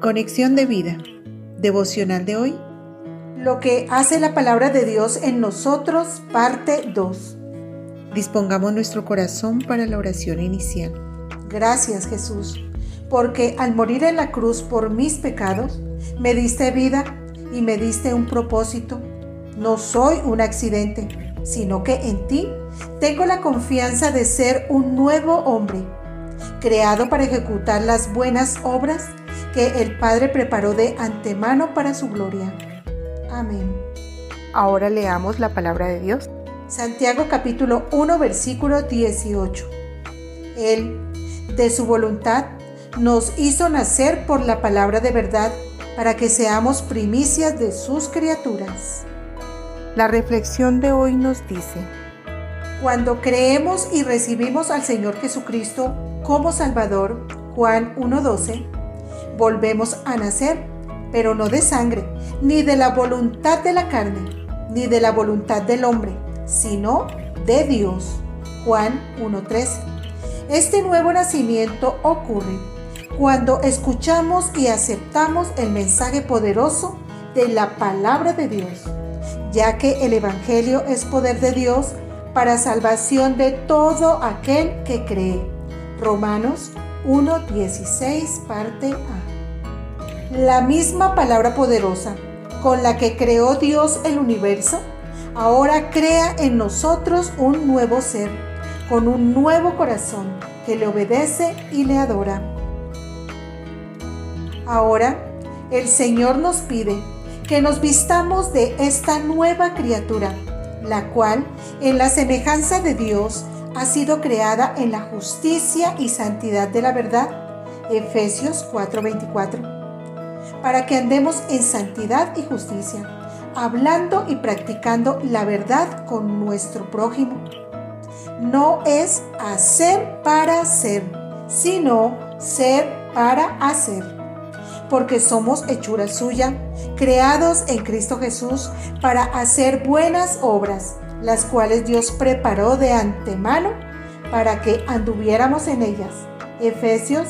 Conexión de vida. Devocional de hoy. Lo que hace la palabra de Dios en nosotros, parte 2. Dispongamos nuestro corazón para la oración inicial. Gracias Jesús, porque al morir en la cruz por mis pecados, me diste vida y me diste un propósito. No soy un accidente, sino que en ti tengo la confianza de ser un nuevo hombre, creado para ejecutar las buenas obras que el Padre preparó de antemano para su gloria. Amén. Ahora leamos la palabra de Dios. Santiago capítulo 1 versículo 18. Él, de su voluntad, nos hizo nacer por la palabra de verdad para que seamos primicias de sus criaturas. La reflexión de hoy nos dice, cuando creemos y recibimos al Señor Jesucristo como Salvador, Juan 1.12, volvemos a nacer, pero no de sangre, ni de la voluntad de la carne, ni de la voluntad del hombre, sino de Dios. Juan 1.13. Este nuevo nacimiento ocurre cuando escuchamos y aceptamos el mensaje poderoso de la palabra de Dios, ya que el Evangelio es poder de Dios para salvación de todo aquel que cree. Romanos 1.16 parte A la misma palabra poderosa con la que creó Dios el universo, ahora crea en nosotros un nuevo ser, con un nuevo corazón que le obedece y le adora. Ahora, el Señor nos pide que nos vistamos de esta nueva criatura, la cual, en la semejanza de Dios, ha sido creada en la justicia y santidad de la verdad. Efesios 4:24 para que andemos en santidad y justicia, hablando y practicando la verdad con nuestro prójimo. No es hacer para ser, sino ser para hacer. Porque somos hechura suya, creados en Cristo Jesús para hacer buenas obras, las cuales Dios preparó de antemano para que anduviéramos en ellas. Efesios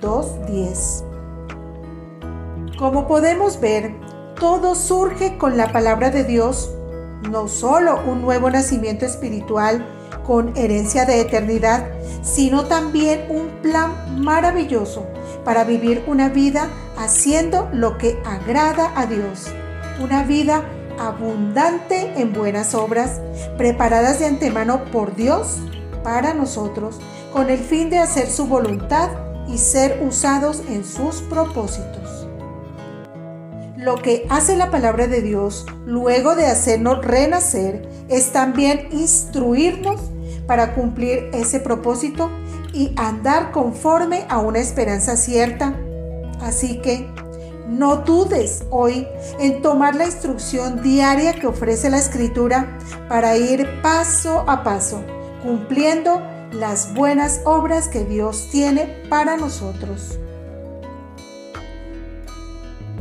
2.10 como podemos ver, todo surge con la palabra de Dios, no solo un nuevo nacimiento espiritual con herencia de eternidad, sino también un plan maravilloso para vivir una vida haciendo lo que agrada a Dios, una vida abundante en buenas obras, preparadas de antemano por Dios para nosotros, con el fin de hacer su voluntad y ser usados en sus propósitos. Lo que hace la palabra de Dios luego de hacernos renacer es también instruirnos para cumplir ese propósito y andar conforme a una esperanza cierta. Así que no dudes hoy en tomar la instrucción diaria que ofrece la escritura para ir paso a paso, cumpliendo las buenas obras que Dios tiene para nosotros.